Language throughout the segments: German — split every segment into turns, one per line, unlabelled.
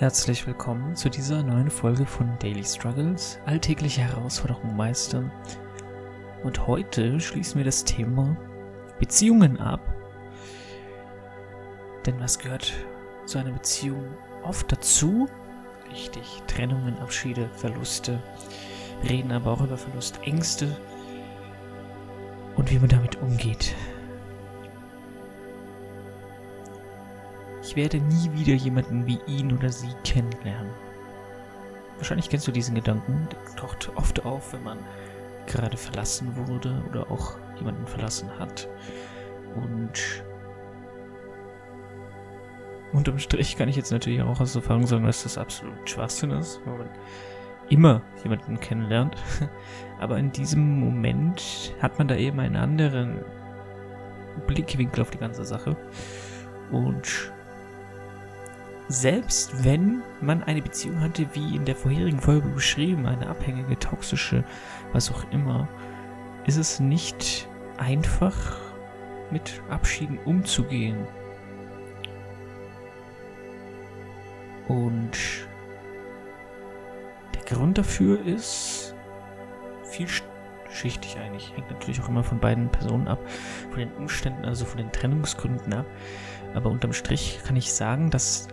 Herzlich willkommen zu dieser neuen Folge von Daily Struggles, alltägliche Herausforderungen meistern. Und heute schließen wir das Thema Beziehungen ab. Denn was gehört zu einer Beziehung oft dazu? Richtig, Trennungen, Abschiede, Verluste, reden aber auch über Verlustängste und wie man damit umgeht. Ich werde nie wieder jemanden wie ihn oder sie kennenlernen. Wahrscheinlich kennst du diesen Gedanken, der taucht oft auf, wenn man gerade verlassen wurde oder auch jemanden verlassen hat. Und unterm Strich kann ich jetzt natürlich auch aus Erfahrung sagen, dass das absolut Schwachsinn ist, weil man immer jemanden kennenlernt. Aber in diesem Moment hat man da eben einen anderen Blickwinkel auf die ganze Sache. Und selbst wenn man eine Beziehung hatte, wie in der vorherigen Folge beschrieben, eine abhängige, toxische, was auch immer, ist es nicht einfach mit Abschieden umzugehen. Und der Grund dafür ist vielschichtig eigentlich. Hängt natürlich auch immer von beiden Personen ab, von den Umständen, also von den Trennungsgründen ab. Aber unterm Strich kann ich sagen, dass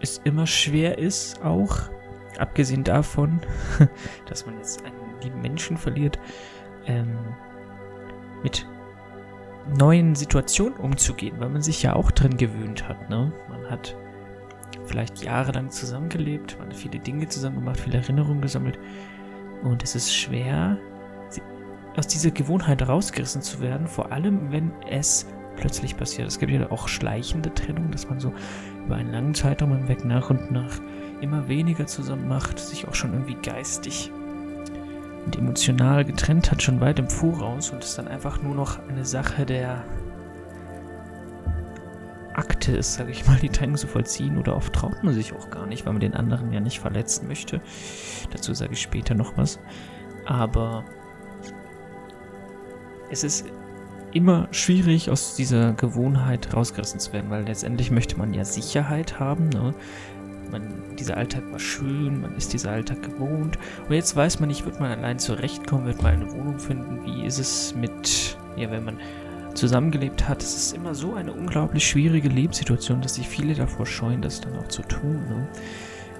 es immer schwer ist, auch abgesehen davon, dass man jetzt einen lieben Menschen verliert, ähm, mit neuen Situationen umzugehen, weil man sich ja auch drin gewöhnt hat. Ne? Man hat vielleicht jahrelang zusammengelebt, man hat viele Dinge zusammen gemacht, viele Erinnerungen gesammelt und es ist schwer, aus dieser Gewohnheit rausgerissen zu werden, vor allem wenn es plötzlich passiert. Es gibt ja auch schleichende Trennung, dass man so über einen langen Zeitraum hinweg nach und nach immer weniger zusammen macht, sich auch schon irgendwie geistig und emotional getrennt hat, schon weit im Voraus und es dann einfach nur noch eine Sache der Akte ist, sage ich mal, die Trennung zu vollziehen oder oft traut man sich auch gar nicht, weil man den anderen ja nicht verletzen möchte. Dazu sage ich später noch was. Aber es ist immer schwierig, aus dieser Gewohnheit rausgerissen zu werden, weil letztendlich möchte man ja Sicherheit haben. Ne? Man, dieser Alltag war schön, man ist dieser Alltag gewohnt. Und jetzt weiß man nicht, wird man allein zurechtkommen, wird man eine Wohnung finden. Wie ist es mit, ja, wenn man zusammengelebt hat? Es ist immer so eine unglaublich schwierige Lebenssituation, dass sich viele davor scheuen, das dann auch zu tun. Ne?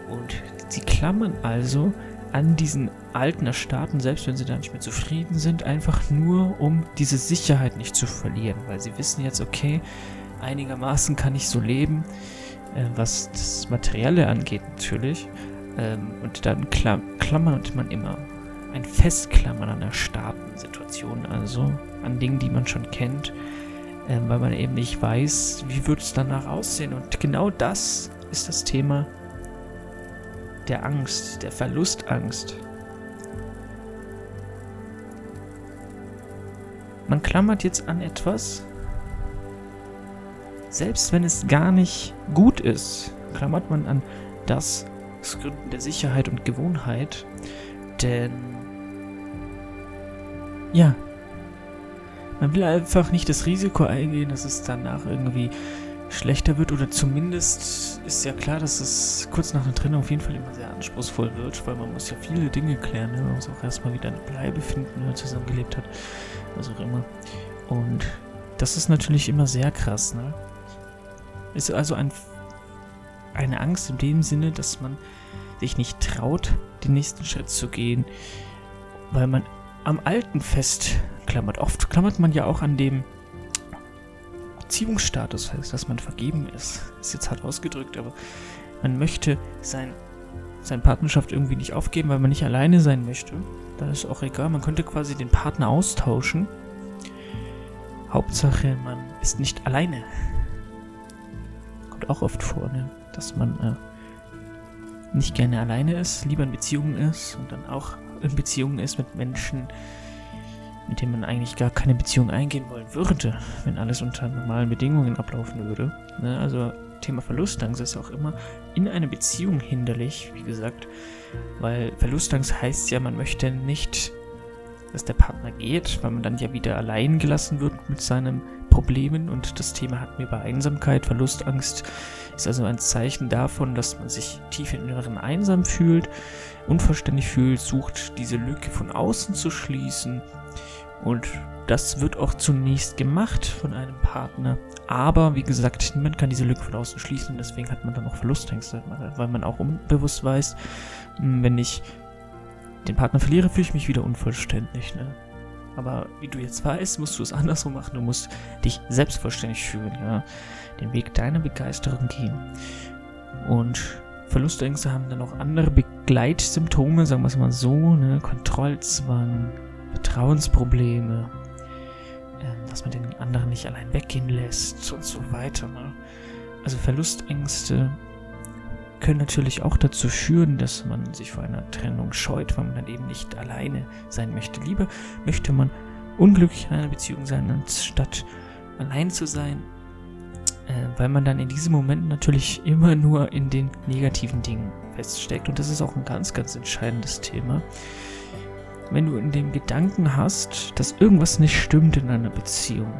Und sie klammern also an diesen alten Erstarten, selbst wenn sie da nicht mehr zufrieden sind, einfach nur, um diese Sicherheit nicht zu verlieren, weil sie wissen jetzt, okay, einigermaßen kann ich so leben, äh, was das Materielle angeht natürlich. Ähm, und dann klam klammert man immer ein Festklammern an erstarrten Situationen, also an Dingen, die man schon kennt, äh, weil man eben nicht weiß, wie wird es danach aussehen. Und genau das ist das Thema der Angst, der Verlustangst. Man klammert jetzt an etwas, selbst wenn es gar nicht gut ist, klammert man an das aus Gründen der Sicherheit und Gewohnheit, denn ja, man will einfach nicht das Risiko eingehen, dass es danach irgendwie schlechter wird oder zumindest ist ja klar, dass es kurz nach einer Trennung auf jeden Fall immer sehr anspruchsvoll wird, weil man muss ja viele Dinge klären. Ne? Man muss auch erstmal wieder eine Bleibe finden, wenn man zusammengelebt hat, was auch immer. Und das ist natürlich immer sehr krass. Ne? Ist also ein, eine Angst in dem Sinne, dass man sich nicht traut, den nächsten Schritt zu gehen, weil man am Alten festklammert. Oft klammert man ja auch an dem Beziehungsstatus heißt, dass man vergeben ist. Ist jetzt hart ausgedrückt, aber man möchte sein, seine Partnerschaft irgendwie nicht aufgeben, weil man nicht alleine sein möchte. Dann ist auch egal. Man könnte quasi den Partner austauschen. Hauptsache, man ist nicht alleine. Kommt auch oft vor, ne? dass man äh, nicht gerne alleine ist, lieber in Beziehungen ist und dann auch in Beziehungen ist mit Menschen, mit dem man eigentlich gar keine Beziehung eingehen wollen würde, wenn alles unter normalen Bedingungen ablaufen würde. Ne? Also Thema Verlustangst ist auch immer in einer Beziehung hinderlich, wie gesagt, weil Verlustangst heißt ja, man möchte nicht, dass der Partner geht, weil man dann ja wieder allein gelassen wird mit seinem Problemen und das Thema hatten wir bei Einsamkeit, Verlustangst ist also ein Zeichen davon, dass man sich tief im Inneren einsam fühlt, unvollständig fühlt, sucht diese Lücke von außen zu schließen und das wird auch zunächst gemacht von einem Partner. Aber wie gesagt, niemand kann diese Lücke von außen schließen. Deswegen hat man dann auch Verlustängste, weil man auch unbewusst weiß, hm, wenn ich den Partner verliere, fühle ich mich wieder unvollständig. Ne? Aber wie du jetzt weißt, musst du es andersrum machen. Du musst dich selbstvollständig fühlen, ja. Den Weg deiner Begeisterung gehen. Und Verlustängste haben dann auch andere Begleitsymptome, sagen wir es mal so, ne? Kontrollzwang, Vertrauensprobleme, äh, dass man den anderen nicht allein weggehen lässt und so weiter. Ne? Also Verlustängste können natürlich auch dazu führen, dass man sich vor einer Trennung scheut, weil man dann eben nicht alleine sein möchte. Lieber möchte man unglücklich in einer Beziehung sein, anstatt allein zu sein, äh, weil man dann in diesem Moment natürlich immer nur in den negativen Dingen feststeckt. Und das ist auch ein ganz, ganz entscheidendes Thema. Wenn du in dem Gedanken hast, dass irgendwas nicht stimmt in einer Beziehung,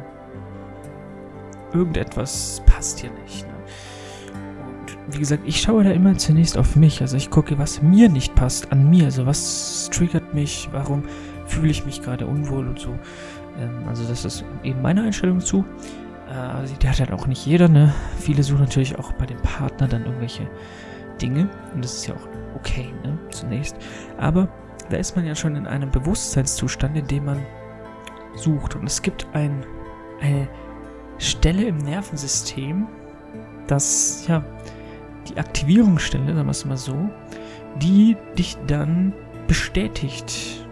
irgendetwas passt hier nicht, ne? wie gesagt, ich schaue da immer zunächst auf mich. Also ich gucke, was mir nicht passt an mir. Also was triggert mich, warum fühle ich mich gerade unwohl und so. Ähm, also das ist eben meine Einstellung zu. Äh, die hat halt auch nicht jeder, ne? Viele suchen natürlich auch bei dem Partner dann irgendwelche Dinge. Und das ist ja auch okay, ne? Zunächst. Aber da ist man ja schon in einem Bewusstseinszustand, in dem man sucht. Und es gibt ein, eine Stelle im Nervensystem, das ja die Aktivierungsstelle, sagen wir es mal so, die dich dann bestätigt.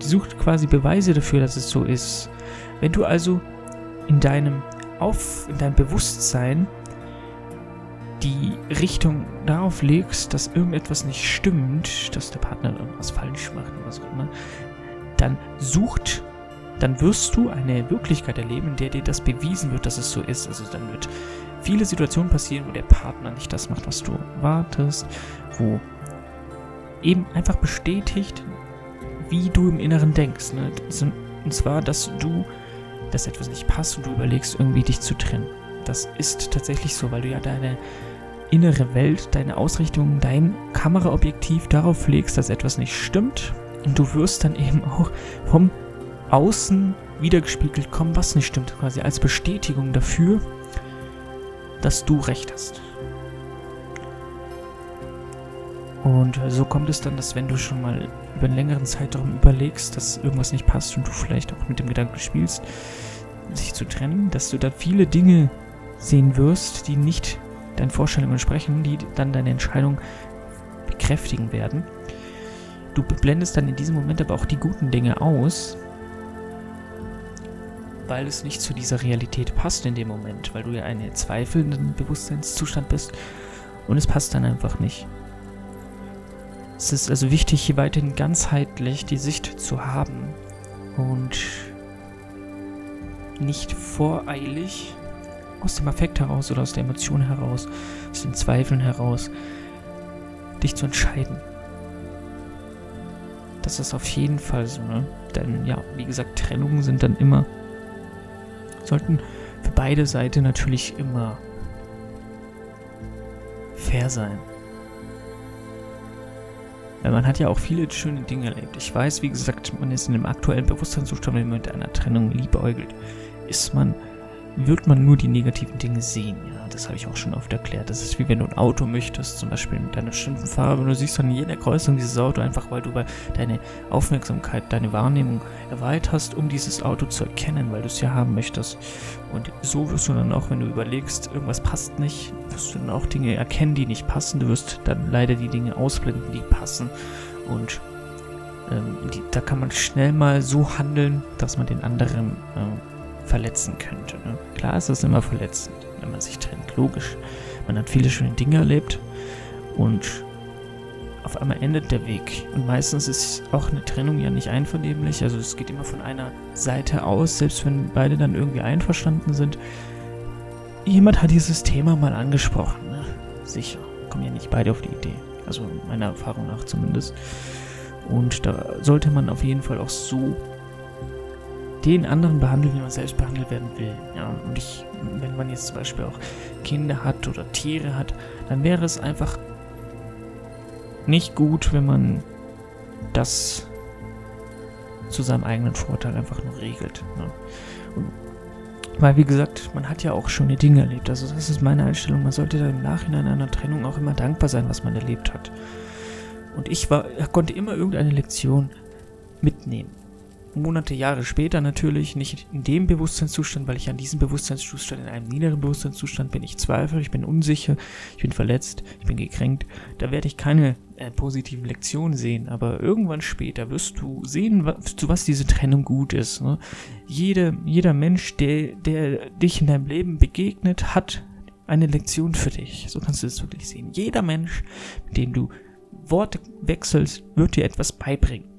Die sucht quasi Beweise dafür, dass es so ist. Wenn du also in deinem Auf, in deinem Bewusstsein die Richtung darauf legst, dass irgendetwas nicht stimmt, dass der Partner irgendwas falsch macht oder was auch immer, dann sucht, dann wirst du eine Wirklichkeit erleben, in der dir das bewiesen wird, dass es so ist. Also dann wird viele Situationen passieren, wo der Partner nicht das macht, was du wartest, wo eben einfach bestätigt, wie du im Inneren denkst. Ne? Und zwar, dass du, dass etwas nicht passt und du überlegst, irgendwie dich zu trennen. Das ist tatsächlich so, weil du ja deine innere Welt, deine Ausrichtung, dein Kameraobjektiv darauf legst, dass etwas nicht stimmt. Und du wirst dann eben auch vom Außen wiedergespiegelt kommen, was nicht stimmt, quasi als Bestätigung dafür, dass du recht hast. Und so kommt es dann, dass wenn du schon mal über einen längeren Zeitraum überlegst, dass irgendwas nicht passt und du vielleicht auch mit dem Gedanken spielst, sich zu trennen, dass du dann viele Dinge sehen wirst, die nicht deinen Vorstellungen entsprechen, die dann deine Entscheidung bekräftigen werden. Du blendest dann in diesem Moment aber auch die guten Dinge aus, weil es nicht zu dieser Realität passt in dem Moment, weil du ja einen zweifelnden Bewusstseinszustand bist und es passt dann einfach nicht. Es ist also wichtig, hier weiterhin ganzheitlich die Sicht zu haben und nicht voreilig aus dem Affekt heraus oder aus der Emotion heraus, aus den Zweifeln heraus, dich zu entscheiden. Das ist auf jeden Fall so, ne? Denn ja, wie gesagt, Trennungen sind dann immer sollten für beide Seiten natürlich immer fair sein. Weil man hat ja auch viele schöne Dinge erlebt. Ich weiß, wie gesagt, man ist in dem aktuellen Bewusstseinszustand, wenn man mit einer Trennung liebäugelt, ist man wird man nur die negativen Dinge sehen. Ja, das habe ich auch schon oft erklärt. Das ist wie wenn du ein Auto möchtest, zum Beispiel mit einer bestimmten Farbe, du siehst in jeder Kreuzung dieses Auto einfach, weil du deine Aufmerksamkeit, deine Wahrnehmung erweiterst, um dieses Auto zu erkennen, weil du es ja haben möchtest. Und so wirst du dann auch, wenn du überlegst, irgendwas passt nicht, wirst du dann auch Dinge erkennen, die nicht passen. Du wirst dann leider die Dinge ausblenden, die passen. Und ähm, die, da kann man schnell mal so handeln, dass man den anderen äh, verletzen könnte. Ne? Klar ist das immer verletzend, wenn man sich trennt. Logisch. Man hat viele schöne Dinge erlebt und auf einmal endet der Weg. Und meistens ist auch eine Trennung ja nicht einvernehmlich. Also es geht immer von einer Seite aus, selbst wenn beide dann irgendwie einverstanden sind. Jemand hat dieses Thema mal angesprochen. Ne? Sicher. Kommen ja nicht beide auf die Idee. Also meiner Erfahrung nach zumindest. Und da sollte man auf jeden Fall auch so den anderen behandelt, wie man selbst behandelt werden will. Ja, und ich, wenn man jetzt zum Beispiel auch Kinder hat oder Tiere hat, dann wäre es einfach nicht gut, wenn man das zu seinem eigenen Vorteil einfach nur regelt. Ne? Und, weil, wie gesagt, man hat ja auch schöne Dinge erlebt. Also das ist meine Einstellung. Man sollte dann im Nachhinein einer Trennung auch immer dankbar sein, was man erlebt hat. Und ich war, konnte immer irgendeine Lektion mitnehmen. Monate, Jahre später natürlich, nicht in dem Bewusstseinszustand, weil ich an diesem Bewusstseinszustand, in einem niederen Bewusstseinszustand bin, ich zweifle, ich bin unsicher, ich bin verletzt, ich bin gekränkt. Da werde ich keine äh, positiven Lektionen sehen, aber irgendwann später wirst du sehen, was, zu was diese Trennung gut ist. Ne? Jede, jeder Mensch, der, der dich in deinem Leben begegnet, hat eine Lektion für dich. So kannst du es wirklich sehen. Jeder Mensch, mit dem du Worte wechselst, wird dir etwas beibringen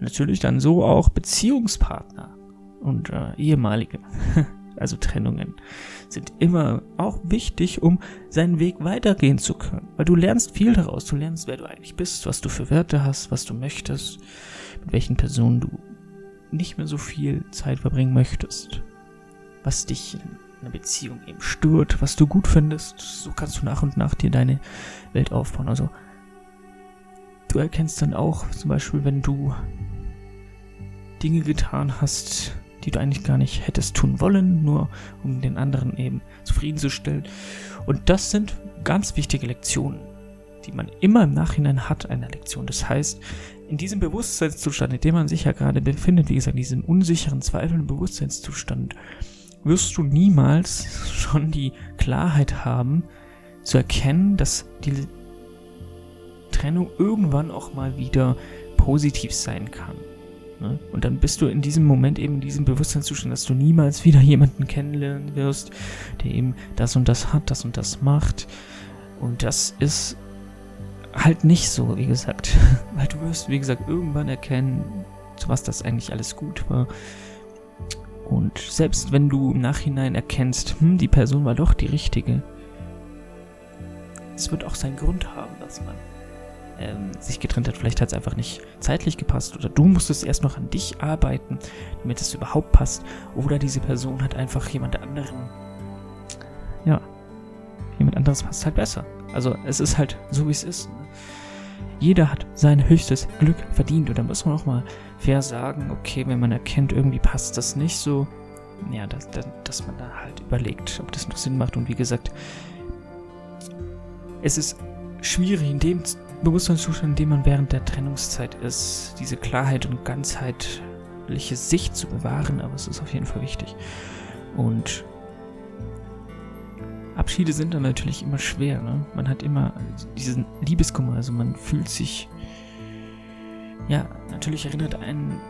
natürlich dann so auch Beziehungspartner und äh, ehemalige, also Trennungen, sind immer auch wichtig, um seinen Weg weitergehen zu können. Weil du lernst viel daraus. Du lernst, wer du eigentlich bist, was du für Werte hast, was du möchtest, mit welchen Personen du nicht mehr so viel Zeit verbringen möchtest, was dich in einer Beziehung eben stört, was du gut findest. So kannst du nach und nach dir deine Welt aufbauen. Also du erkennst dann auch zum Beispiel, wenn du Dinge getan hast, die du eigentlich gar nicht hättest tun wollen, nur um den anderen eben zufriedenzustellen. Und das sind ganz wichtige Lektionen, die man immer im Nachhinein hat, eine Lektion. Das heißt, in diesem Bewusstseinszustand, in dem man sich ja gerade befindet, wie gesagt, in diesem unsicheren, zweifelnden Bewusstseinszustand, wirst du niemals schon die Klarheit haben, zu erkennen, dass die Trennung irgendwann auch mal wieder positiv sein kann. Ne? Und dann bist du in diesem Moment eben in diesem Bewusstseinszustand, dass du niemals wieder jemanden kennenlernen wirst, der eben das und das hat, das und das macht. Und das ist halt nicht so, wie gesagt. Weil du wirst, wie gesagt, irgendwann erkennen, zu was das eigentlich alles gut war. Und selbst wenn du im Nachhinein erkennst, hm, die Person war doch die richtige, es wird auch seinen Grund haben, dass man ähm, sich getrennt hat. Vielleicht hat es einfach nicht zeitlich gepasst oder du musstest erst noch an dich arbeiten, damit es überhaupt passt. Oder diese Person hat einfach jemand anderen. Ja, jemand anderes passt halt besser. Also es ist halt so, wie es ist. Ne? Jeder hat sein höchstes Glück verdient. Und da muss man auch mal fair sagen, okay, wenn man erkennt, irgendwie passt das nicht so, ja, dass, dass man da halt überlegt, ob das noch Sinn macht. Und wie gesagt, es ist schwierig in dem Bewusstseinszustand, in dem man während der Trennungszeit ist, diese Klarheit und ganzheitliche Sicht zu bewahren, aber es ist auf jeden Fall wichtig. Und Abschiede sind dann natürlich immer schwer. Ne? Man hat immer diesen Liebeskummer, also man fühlt sich, ja, natürlich erinnert einen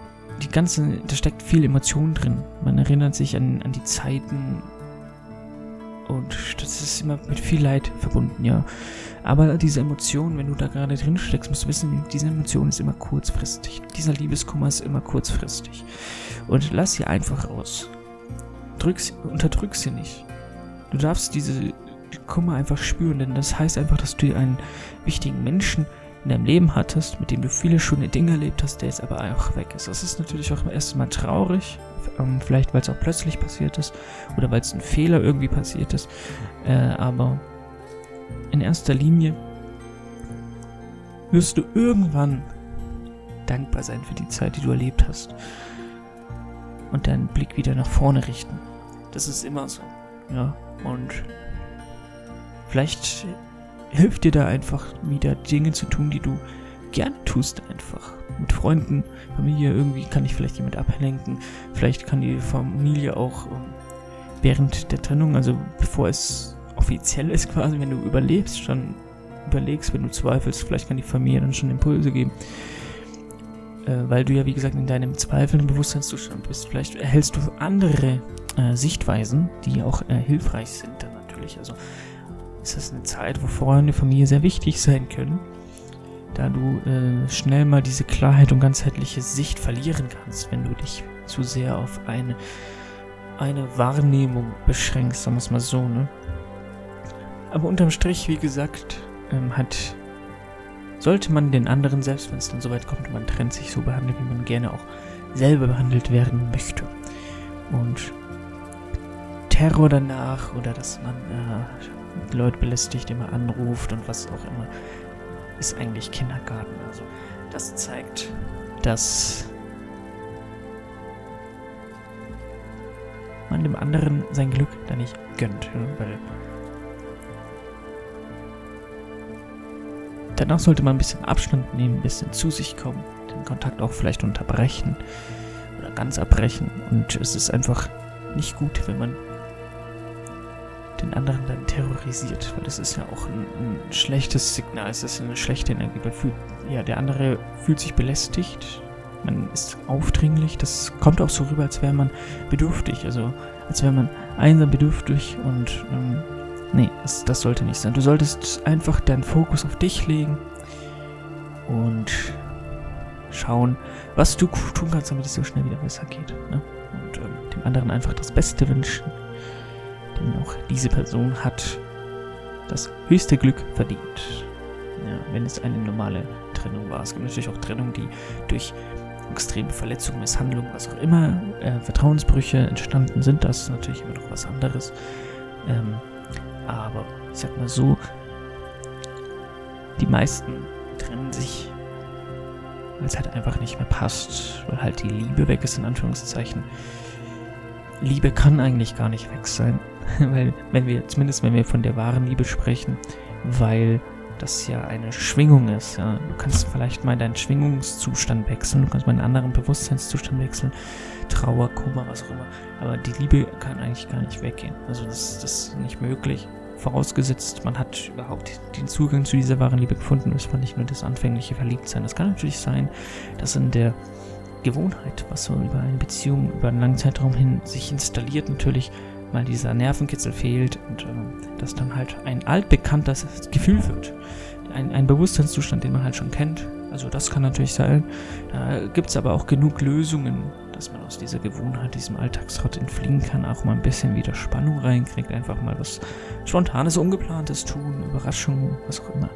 die ganze, da steckt viel Emotion drin. Man erinnert sich an, an die Zeiten, und das ist immer mit viel Leid verbunden, ja. Aber diese Emotion, wenn du da gerade drin steckst, musst du wissen, diese Emotion ist immer kurzfristig. Dieser Liebeskummer ist immer kurzfristig. Und lass sie einfach raus. Drück sie, unterdrück sie nicht. Du darfst diese Kummer einfach spüren, denn das heißt einfach, dass du einen wichtigen Menschen in deinem Leben hattest, mit dem du viele schöne Dinge erlebt hast, der jetzt aber einfach weg ist. Das ist natürlich auch erstmal traurig, ähm, vielleicht weil es auch plötzlich passiert ist oder weil es ein Fehler irgendwie passiert ist, äh, aber in erster Linie wirst du irgendwann dankbar sein für die Zeit, die du erlebt hast und deinen Blick wieder nach vorne richten. Das ist immer so, ja, und vielleicht hilft dir da einfach wieder Dinge zu tun, die du gerne tust einfach. Mit Freunden, Familie, irgendwie kann ich vielleicht jemand ablenken. Vielleicht kann die Familie auch ähm, während der Trennung, also bevor es offiziell ist quasi, wenn du überlebst, schon überlegst, wenn du zweifelst, vielleicht kann die Familie dann schon Impulse geben. Äh, weil du ja, wie gesagt, in deinem zweifelnden Bewusstseinszustand bist. Vielleicht erhältst du andere äh, Sichtweisen, die auch äh, hilfreich sind dann natürlich. Also ist das eine Zeit, wo Freunde, Familie sehr wichtig sein können, da du äh, schnell mal diese Klarheit und ganzheitliche Sicht verlieren kannst, wenn du dich zu sehr auf eine, eine Wahrnehmung beschränkst, sagen wir es mal so, ne? Aber unterm Strich, wie gesagt, ähm, hat sollte man den anderen, selbst wenn es dann so weit kommt und man trennt sich so behandeln, wie man gerne auch selber behandelt werden möchte. Und Terror danach oder dass man äh, Leute belästigt, immer anruft und was auch immer, ist eigentlich Kindergarten. Also das zeigt, dass man dem anderen sein Glück da nicht gönnt, weil danach sollte man ein bisschen Abstand nehmen, ein bisschen zu sich kommen, den Kontakt auch vielleicht unterbrechen oder ganz abbrechen und es ist einfach nicht gut, wenn man den anderen dann terrorisiert, weil das ist ja auch ein, ein schlechtes Signal, es ist eine schlechte Energie. Fühlt, ja, der andere fühlt sich belästigt, man ist aufdringlich, das kommt auch so rüber, als wäre man bedürftig, also als wäre man einsam bedürftig und ähm, nee, das, das sollte nicht sein. Du solltest einfach deinen Fokus auf dich legen und schauen, was du tun kannst, damit es so schnell wieder besser geht. Ne? Und ähm, dem anderen einfach das Beste wünschen. Denn auch diese Person hat das höchste Glück verdient. Ja, wenn es eine normale Trennung war. Es gibt natürlich auch Trennungen, die durch extreme Verletzungen, Misshandlungen, was auch immer, äh, Vertrauensbrüche entstanden sind. Das ist natürlich immer noch was anderes. Ähm, aber ich sag mal so, die meisten trennen sich, weil es halt einfach nicht mehr passt, weil halt die Liebe weg ist, in Anführungszeichen. Liebe kann eigentlich gar nicht weg sein, weil wenn wir, zumindest wenn wir von der wahren Liebe sprechen, weil das ja eine Schwingung ist. Ja. Du kannst vielleicht mal deinen Schwingungszustand wechseln, du kannst mal einen anderen Bewusstseinszustand wechseln, Trauer, Kummer, was auch immer. Aber die Liebe kann eigentlich gar nicht weggehen. Also das, das ist nicht möglich. Vorausgesetzt, man hat überhaupt den Zugang zu dieser wahren Liebe gefunden. Es war nicht nur das anfängliche Verliebtsein. Das kann natürlich sein, dass in der Gewohnheit, was so über eine Beziehung über einen langen Zeitraum hin sich installiert, natürlich mal dieser Nervenkitzel fehlt und äh, dass dann halt ein altbekanntes Gefühl wird. Ein, ein Bewusstseinszustand, den man halt schon kennt. Also das kann natürlich sein. Da gibt es aber auch genug Lösungen, dass man aus dieser Gewohnheit, diesem Alltagsrott entfliehen kann, auch mal ein bisschen wieder Spannung reinkriegt, einfach mal was Spontanes, Ungeplantes tun, Überraschungen, was auch immer.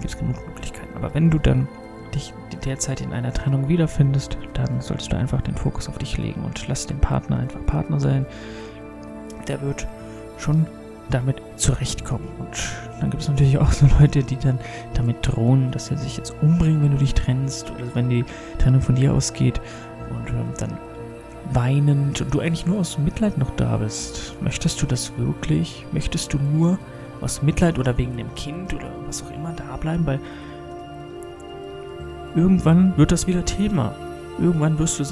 Gibt es genug Möglichkeiten. Aber wenn du dann dich derzeit in einer Trennung wiederfindest, dann solltest du einfach den Fokus auf dich legen und lass den Partner einfach Partner sein der wird schon damit zurechtkommen. Und dann gibt es natürlich auch so Leute, die dann damit drohen, dass er sich jetzt umbringt, wenn du dich trennst oder wenn die Trennung von dir ausgeht und ähm, dann weinend und du eigentlich nur aus Mitleid noch da bist. Möchtest du das wirklich? Möchtest du nur aus Mitleid oder wegen dem Kind oder was auch immer da bleiben? Weil irgendwann wird das wieder Thema. Irgendwann wirst du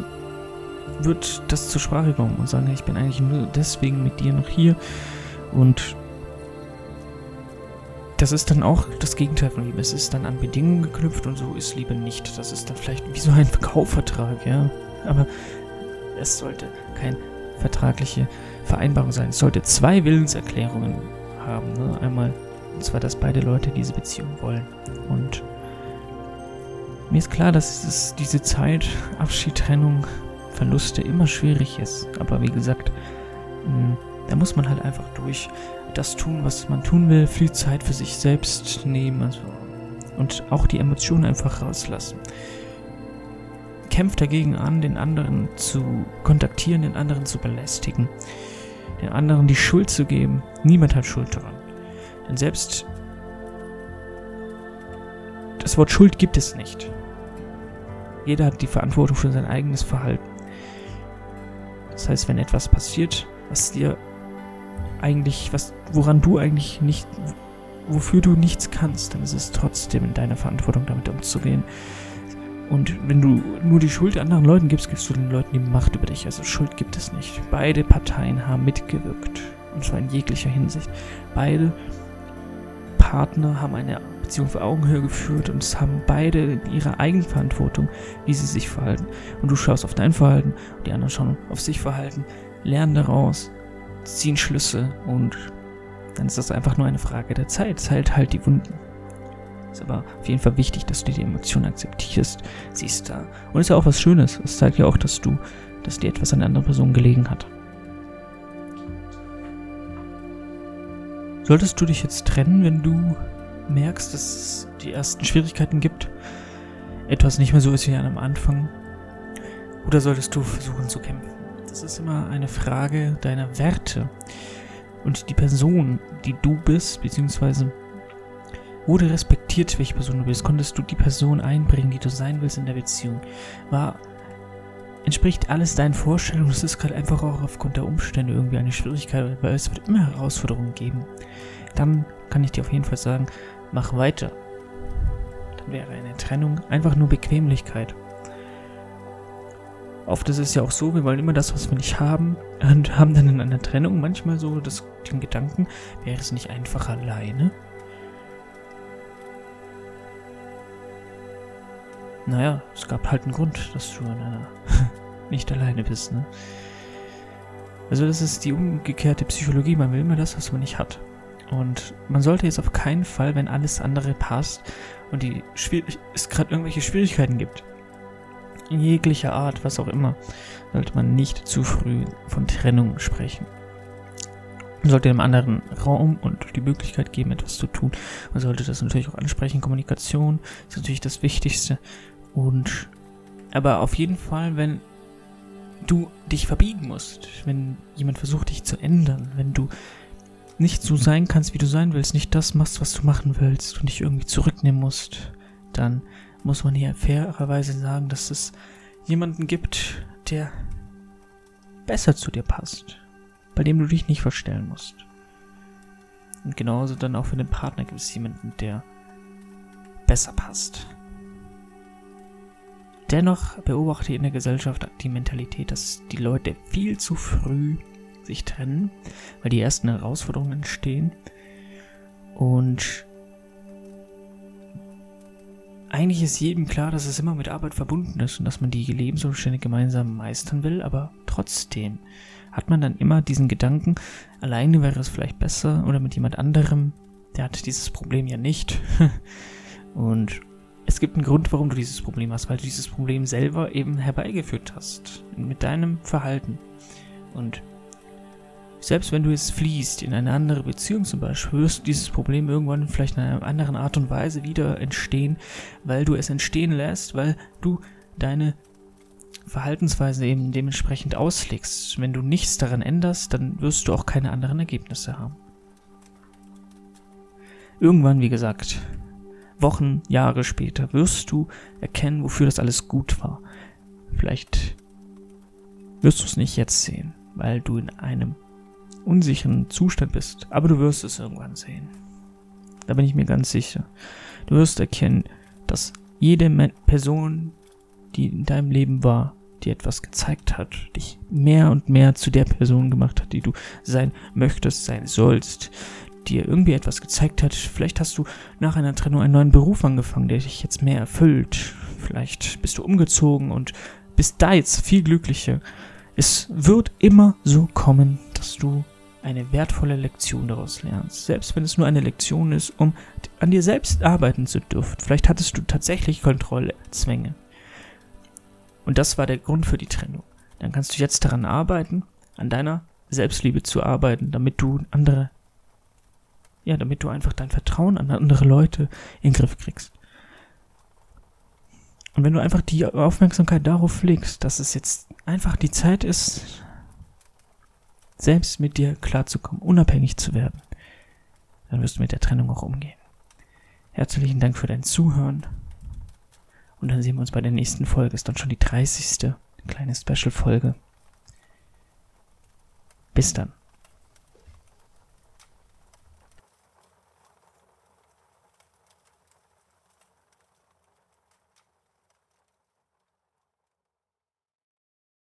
wird das zur Sprache kommen und sagen, ich bin eigentlich nur deswegen mit dir noch hier. Und das ist dann auch das Gegenteil von Liebe. Es ist dann an Bedingungen geknüpft und so ist Liebe nicht. Das ist dann vielleicht wie so ein Kaufvertrag, ja. Aber es sollte keine vertragliche Vereinbarung sein. Es sollte zwei Willenserklärungen haben. Ne? Einmal, und zwar, dass beide Leute diese Beziehung wollen. Und mir ist klar, dass es diese Zeit, Abschied, Trennung, Verluste immer schwierig ist. Aber wie gesagt, hm, da muss man halt einfach durch das tun, was man tun will, viel Zeit für sich selbst nehmen also, und auch die Emotionen einfach rauslassen. Kämpft dagegen an, den anderen zu kontaktieren, den anderen zu belästigen, den anderen die Schuld zu geben. Niemand hat Schuld daran. Denn selbst das Wort Schuld gibt es nicht. Jeder hat die Verantwortung für sein eigenes Verhalten. Das heißt, wenn etwas passiert, was dir eigentlich, was, woran du eigentlich nicht, wofür du nichts kannst, dann ist es trotzdem in deiner Verantwortung, damit umzugehen. Und wenn du nur die Schuld anderen Leuten gibst, gibst du den Leuten die Macht über dich. Also Schuld gibt es nicht. Beide Parteien haben mitgewirkt. Und zwar in jeglicher Hinsicht. Beide Partner haben eine Beziehung auf Augenhöhe geführt und es haben beide ihre Eigenverantwortung, wie sie sich verhalten. Und du schaust auf dein Verhalten und die anderen schauen auf sich Verhalten, lernen daraus, ziehen Schlüsse und dann ist das einfach nur eine Frage der Zeit. Es heilt halt die Wunden. Ist aber auf jeden Fall wichtig, dass du die Emotion akzeptierst. Sie ist da. Und ist ja auch was Schönes. Es zeigt ja auch, dass du, dass dir etwas an der anderen Person gelegen hat. Solltest du dich jetzt trennen, wenn du merkst, dass es die ersten Schwierigkeiten gibt, etwas nicht mehr so ist wie am Anfang, Oder solltest du versuchen zu kämpfen? Das ist immer eine Frage deiner Werte. Und die Person, die du bist, beziehungsweise wurde respektiert, welche Person du bist, konntest du die Person einbringen, die du sein willst in der Beziehung, war entspricht alles deinen Vorstellungen. Es ist gerade einfach auch aufgrund der Umstände irgendwie eine Schwierigkeit, weil es wird immer Herausforderungen geben. Dann kann ich dir auf jeden Fall sagen, mach weiter. Dann wäre eine Trennung einfach nur Bequemlichkeit. Oft ist es ja auch so, wir wollen immer das, was wir nicht haben, und haben dann in einer Trennung manchmal so das, den Gedanken, wäre es nicht einfach alleine? Naja, es gab halt einen Grund, dass du nicht alleine bist, ne? Also das ist die umgekehrte Psychologie. Man will immer das, was man nicht hat. Und man sollte jetzt auf keinen Fall, wenn alles andere passt und die es gerade irgendwelche Schwierigkeiten gibt, jeglicher Art, was auch immer, sollte man nicht zu früh von Trennung sprechen. Man sollte dem anderen Raum und die Möglichkeit geben, etwas zu tun. Man sollte das natürlich auch ansprechen. Kommunikation ist natürlich das Wichtigste. Und aber auf jeden Fall, wenn du dich verbiegen musst, wenn jemand versucht, dich zu ändern, wenn du nicht so sein kannst, wie du sein willst, nicht das machst, was du machen willst und dich irgendwie zurücknehmen musst, dann muss man hier fairerweise sagen, dass es jemanden gibt, der besser zu dir passt, bei dem du dich nicht verstellen musst. Und genauso dann auch für den Partner gibt es jemanden, der besser passt. Dennoch beobachte ich in der Gesellschaft die Mentalität, dass die Leute viel zu früh sich trennen, weil die ersten Herausforderungen entstehen. Und eigentlich ist jedem klar, dass es immer mit Arbeit verbunden ist und dass man die Lebensumstände gemeinsam meistern will, aber trotzdem hat man dann immer diesen Gedanken, alleine wäre es vielleicht besser oder mit jemand anderem, der hat dieses Problem ja nicht. und es gibt einen Grund, warum du dieses Problem hast, weil du dieses Problem selber eben herbeigeführt hast. Mit deinem Verhalten. Und selbst wenn du es fließt in eine andere Beziehung zum Beispiel, wirst dieses Problem irgendwann vielleicht in einer anderen Art und Weise wieder entstehen, weil du es entstehen lässt, weil du deine Verhaltensweise eben dementsprechend auslegst. Wenn du nichts daran änderst, dann wirst du auch keine anderen Ergebnisse haben. Irgendwann, wie gesagt, Wochen, Jahre später wirst du erkennen, wofür das alles gut war. Vielleicht wirst du es nicht jetzt sehen, weil du in einem unsicheren Zustand bist, aber du wirst es irgendwann sehen. Da bin ich mir ganz sicher. Du wirst erkennen, dass jede Person, die in deinem Leben war, dir etwas gezeigt hat, dich mehr und mehr zu der Person gemacht hat, die du sein möchtest, sein sollst, dir irgendwie etwas gezeigt hat. Vielleicht hast du nach einer Trennung einen neuen Beruf angefangen, der dich jetzt mehr erfüllt. Vielleicht bist du umgezogen und bist da jetzt viel glücklicher. Es wird immer so kommen, dass du eine wertvolle Lektion daraus lernst. Selbst wenn es nur eine Lektion ist, um an dir selbst arbeiten zu dürfen. Vielleicht hattest du tatsächlich Kontrollzwänge. Und das war der Grund für die Trennung. Dann kannst du jetzt daran arbeiten, an deiner Selbstliebe zu arbeiten, damit du andere ja, damit du einfach dein Vertrauen an andere Leute in den Griff kriegst. Und wenn du einfach die Aufmerksamkeit darauf legst, dass es jetzt einfach die Zeit ist, selbst mit dir klarzukommen, unabhängig zu werden, dann wirst du mit der Trennung auch umgehen. Herzlichen Dank für dein Zuhören. Und dann sehen wir uns bei der nächsten Folge. Ist dann schon die 30. kleine Special-Folge. Bis dann.